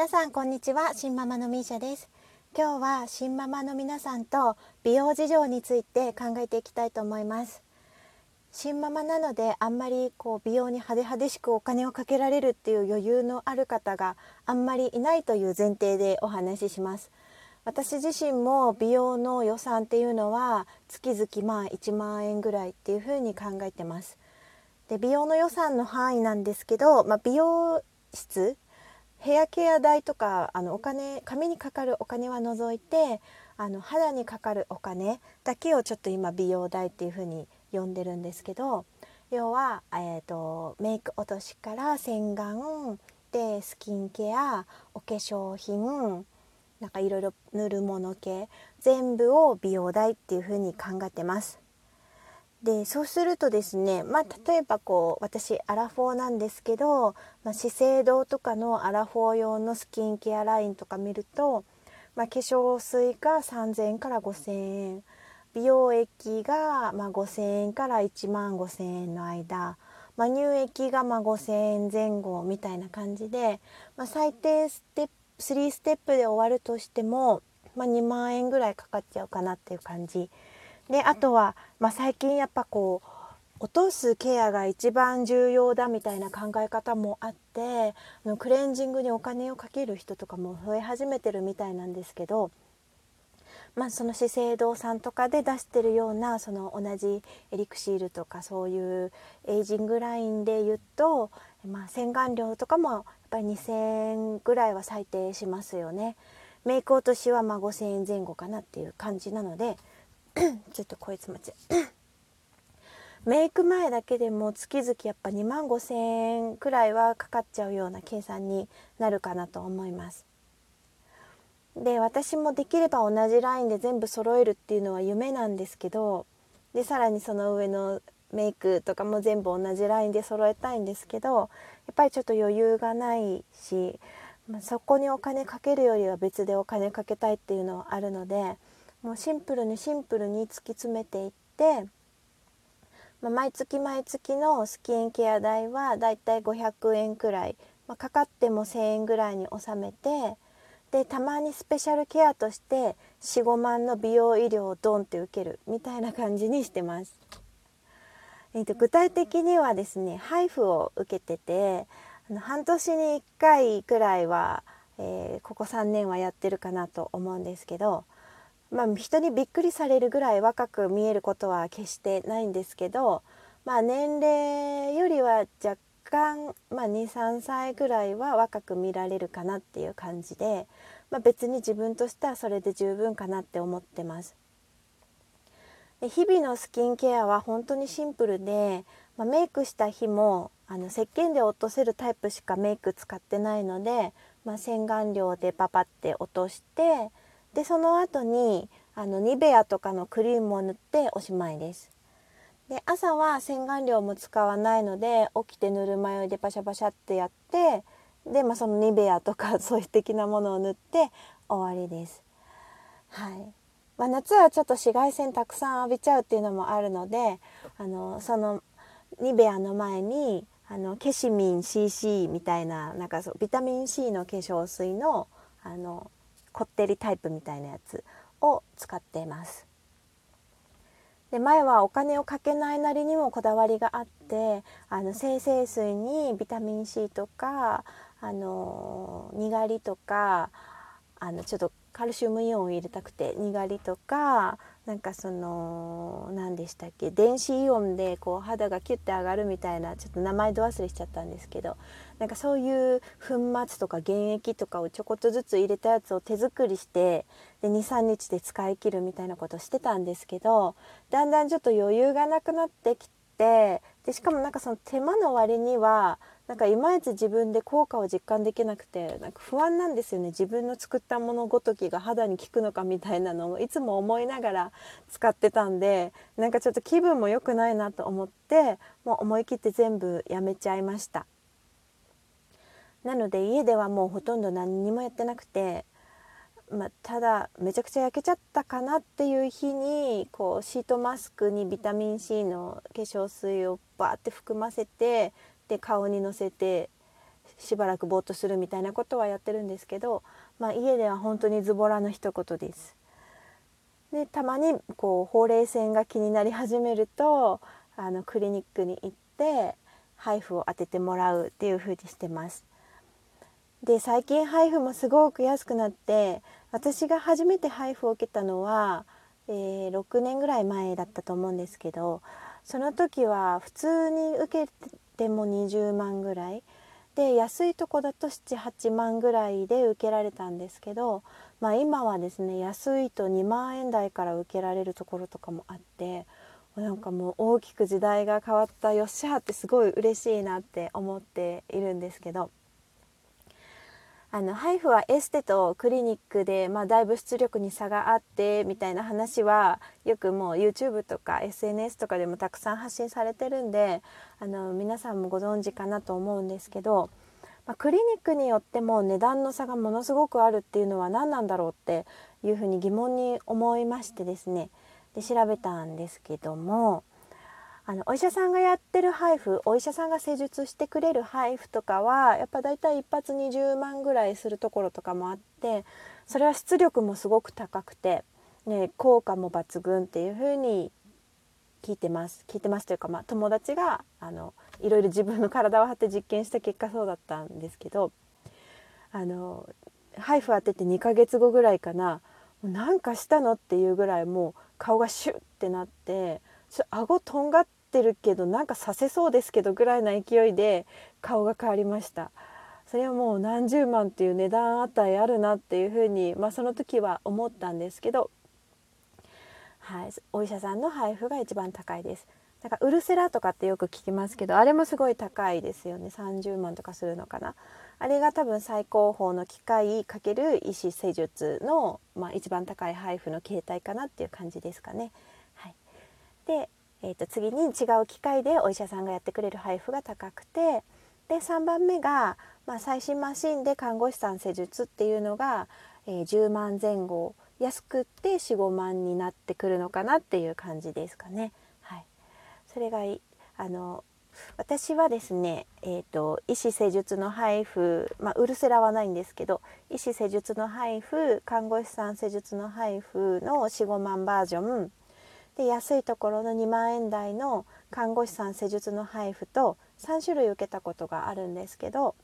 皆さんこんにちは。新ママのミーシャです。今日は新ママの皆さんと美容事情について考えていきたいと思います。新ママなのであんまりこう美容に派手派手しくお金をかけられるっていう余裕のある方があんまりいないという前提でお話しします。私自身も美容の予算っていうのは月々まあ1万円ぐらいっていうふうに考えてます。で美容の予算の範囲なんですけど、まあ、美容室ヘアケア代とかあのお金髪にかかるお金は除いてあの肌にかかるお金だけをちょっと今美容代っていう風に呼んでるんですけど要は、えーと、メイク落としから洗顔でスキンケアお化粧品なんかいろいろ塗るもの系全部を美容代っていう風に考えてます。でそうするとですね、まあ、例えばこう私アラフォーなんですけど、まあ、資生堂とかのアラフォー用のスキンケアラインとか見ると、まあ、化粧水が3,000円から5,000円美容液がま5,000円から1万5,000円の間、ま乳液がま5,000円前後みたいな感じで、ま最低ステップ3ステップで終わるとしても、ま2万円ぐらいかかっちゃうかなっていう感じ。であとは、まあ、最近やっぱこう落とすケアが一番重要だみたいな考え方もあってあのクレンジングにお金をかける人とかも増え始めてるみたいなんですけど、まあ、その資生堂さんとかで出してるようなその同じエリクシールとかそういうエイジングラインで言うと、まあ、洗顔料とかもやっぱり2,000円ぐらいは最低しますよね。メイク落としはま5,000円前後かなっていう感じなので ちょっとこいつ待ち メイク前だけでも月々やっぱ2万5,000円くらいはかかっちゃうような計算になるかなと思います。で私もできれば同じラインで全部揃えるっていうのは夢なんですけどでさらにその上のメイクとかも全部同じラインで揃えたいんですけどやっぱりちょっと余裕がないし、まあ、そこにお金かけるよりは別でお金かけたいっていうのはあるのでもうシンプルにシンプルに突き詰めていって、まあ、毎月毎月のスキンケア代はだいたい500円くらい、まあ、かかっても1,000円ぐらいに収めてでたまにスペシャルケアとして45万の美容医療をドンって受けるみたいな感じにしてます。えー、と具体的にはですね配布を受けててあの半年に1回くらいは、えー、ここ3年はやってるかなと思うんですけどまあ、人にびっくりされるぐらい若く見えることは決してないんですけど、まあ、年齢よりは若干、まあ、23歳ぐらいは若く見られるかなっていう感じで、まあ、別に自分としてはそれで十分かなって思ってます。で日々のスキンケアは本当にシンプルで、まあ、メイクした日もあの石鹸で落とせるタイプしかメイク使ってないので、まあ、洗顔料でパパって落としてでその後にあのニベアとかのクリームを塗っておしまいです。で朝は洗顔料も使わないので起きてぬるま湯でパシャパシャってやってで、まあ、そのニベアとかそういう的なものを塗って終わりです。はいまあ、夏はちょっと紫外線たくさん浴びちゃうっていうのもあるのであのそのニベアの前にあのケシミン CC みたいななんかそうビタミン C の化粧水のあのこってりタイプみたいなやつを使っています。で前はお金をかけないなりにもこだわりがあってあの精製水にビタミン C とかあのにがりとかあのちょっとカルシウムイオンを入れたくてにがりとかなんかその何でしたっけ電子イオンでこう肌がキュッて上がるみたいなちょっと名前ど忘れしちゃったんですけどなんかそういう粉末とか原液とかをちょこっとずつ入れたやつを手作りして23日で使い切るみたいなことしてたんですけどだんだんちょっと余裕がなくなってきてでしかもなんかその手間の割にはなんかいまいち自分で効果を実感できなくてなんか不安なんですよね。自分の作ったものごときが肌に効くのかみたいなのをいつも思いながら使ってたんでなんかちょっと気分も良くないなと思ってもう思い切って全部やめちゃいました。なので家ではもうほとんど何にもやってなくてまあ、ただめちゃくちゃ焼けちゃったかなっていう日にこうシートマスクにビタミン C の化粧水をバーって含ませてで顔にのせてしばらくぼーっとするみたいなことはやってるんですけど、まあ、家では本当にズボラの一言です。でたまにこうほうれい線が気になり始めるとあのクリニックに行ってハイフを当ててもらうっていう風にしてます。で最近ハイフもすごく安くなって私が初めてハイフを受けたのは、えー、6年ぐらい前だったと思うんですけどその時は普通に受けても20万ぐらい。で安いとこだと78万ぐらいで受けられたんですけど、まあ、今はですね安いと2万円台から受けられるところとかもあってなんかもう大きく時代が変わったよっしゃってすごい嬉しいなって思っているんですけどあのハイフはエステとクリニックで、まあ、だいぶ出力に差があってみたいな話はよくもう YouTube とか SNS とかでもたくさん発信されてるんであの皆さんもご存知かなと思うんですけど、まあ、クリニックによっても値段の差がものすごくあるっていうのは何なんだろうっていうふうに疑問に思いましてですね。で調べたんですけどもあのお医者さんがやってる配布お医者さんが施術してくれる配布とかはやっぱ大体一発20万ぐらいするところとかもあってそれは出力もすごく高くて、ね、効果も抜群っていう風に聞いてます。聞いてますというか、まあ、友達があのいろいろ自分の体を張って実験した結果そうだったんですけどあの配布当てて2ヶ月後ぐらいかななんかしたのっていうぐらいもう顔がシュッてなってちょ顎とんがっててるけどなんかさせそうですけどぐらいな勢いで顔が変わりました。それはもう何十万っていう値段値あるなっていうふうに、まあ、その時は思ったんですけど、はい、お医者さんの配布が一番高いです。だからウルセラとかってよく聞きますけどあれもすごい高いですよね。30万とかするのかな。あれが多分最高峰の機械かける医師施術の、まあ、一番高い配布の形態かなっていう感じですかね。はい、でえー、と次に違う機械でお医者さんがやってくれる配布が高くてで3番目が、まあ、最新マシンで看護師さん施術っていうのが、えー、10万前後安くって45万になってくるのかなっていう感じですかね。はい、それがあの私はですね、えーと、医師施術の配布、まあ、ウルセラはないんですけど医師施術の配布看護師さん施術の配布の45万バージョンで安いところの2万円台の看護師さん施術の配布と3種類受けたことがあるんですけど、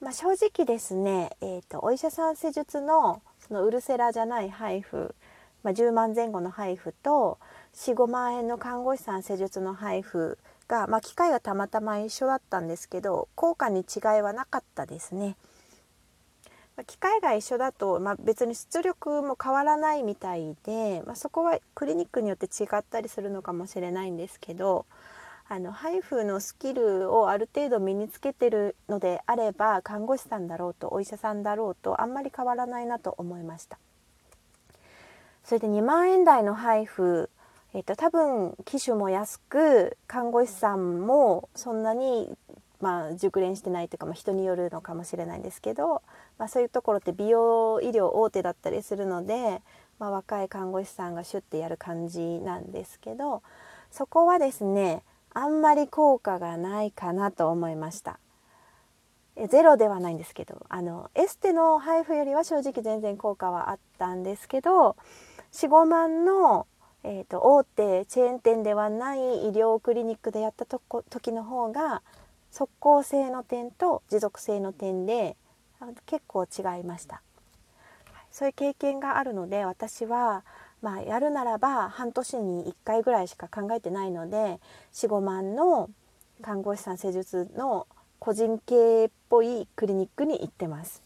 まあ、正直ですね、えーと、お医者さん施術のそのウルセラじゃない配布、まあ、10万前後の配布と45万円の看護師さん施術の配布が、まあ、機械はたまたま一緒だったんですけど効果に違いはなかったですね。機械が一緒だと、まあ、別に出力も変わらないみたいで、まあ、そこはクリニックによって違ったりするのかもしれないんですけどあのハイフのスキルをある程度身につけてるのであれば看護師さんだろうとお医者さんだろうとあんまり変わらないなと思いました。それで2万円台の配布えーと、多分機種も安く看護師さんもそんなにまあ、熟練してないというか、まあ、人によるのかもしれないんですけど、まあ、そういうところって美容医療大手だったりするので、まあ、若い看護師さんがシュッてやる感じなんですけどそこはですねあんまり効果がないかなと思いました。えゼロではないんですけどあのエステの配布よりは正直全然効果はあったんですけど45万の、えーと、と大手チェーン店ではない医療クリニックでやったとこ時の方が即効性の点と持続性の点で結構違いました。そういう経験があるので私はまあやるならば半年に1回ぐらいしか考えてないので45万の看護師さん施術の個人系っぽいクリニックに行ってます。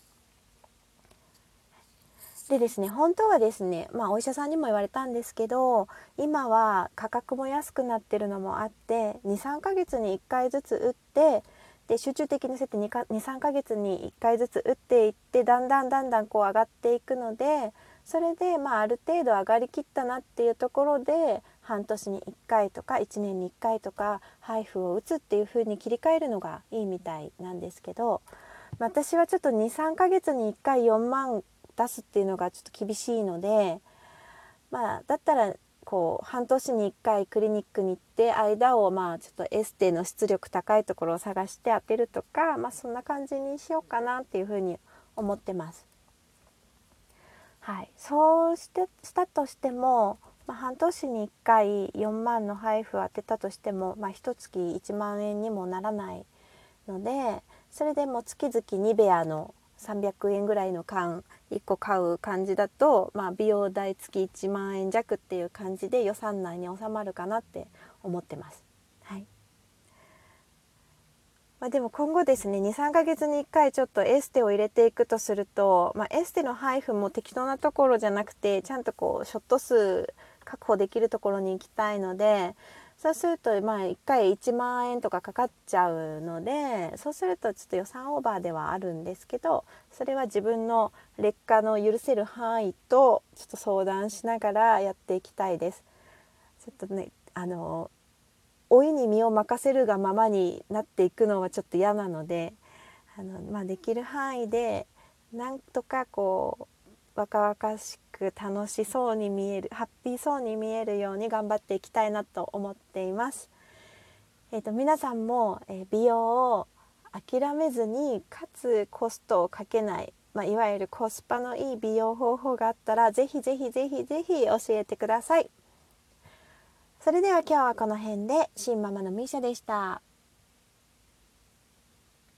でですね本当はですねまあお医者さんにも言われたんですけど今は価格も安くなってるのもあって23ヶ月に1回ずつ打ってで集中的にそうやって23ヶ月に1回ずつ打っていってだんだんだんだんこう上がっていくのでそれでまあある程度上がりきったなっていうところで半年に1回とか1年に1回とか配布を打つっていう風に切り替えるのがいいみたいなんですけど私はちょっと23ヶ月に1回4万出すっていうのがちょっと厳しいのでまあだったらこう半年に1回クリニックに行って間をまあちょっとエステの出力高いところを探して当てるとか、まあ、そんな感じにしようかなっていうふうに思ってます。はい、そうしてしたとしても、まあ、半年に1回4万の配布を当てたとしても、まあ、1月1万円にもならないのでそれでも月々ニベアの300円ぐらいの缶1個買う感じだと、まあ、美容代月1万円弱っていう感じで予算内に収まるかなって思ってます。はいまあ、でも今後ですね23ヶ月に1回ちょっとエステを入れていくとすると、まあ、エステの配布も適当なところじゃなくてちゃんとこうショット数確保できるところに行きたいのでそうするとまあ1回1万円とかかかっちゃうのでそうするとちょっと予算オーバーではあるんですけどそれは自分の劣化の許せる範囲とちょっと相談しながらやっていきたいです。ちょっとねあの老いに身を任せるがままになっていくのはちょっと嫌なのであの、まあ、できる範囲でなんとかこう若々しく楽しそうに見えるハッピーそうに見えるように頑張っていきたいなと思っています。えーと、皆さんも、え美容を諦めずにかつコストをかけない、まあ、いわゆるコスパのいい美容方法があったらぜひぜひぜひぜひ教えてください。それでは今日はこの辺で新ママのミシャでした。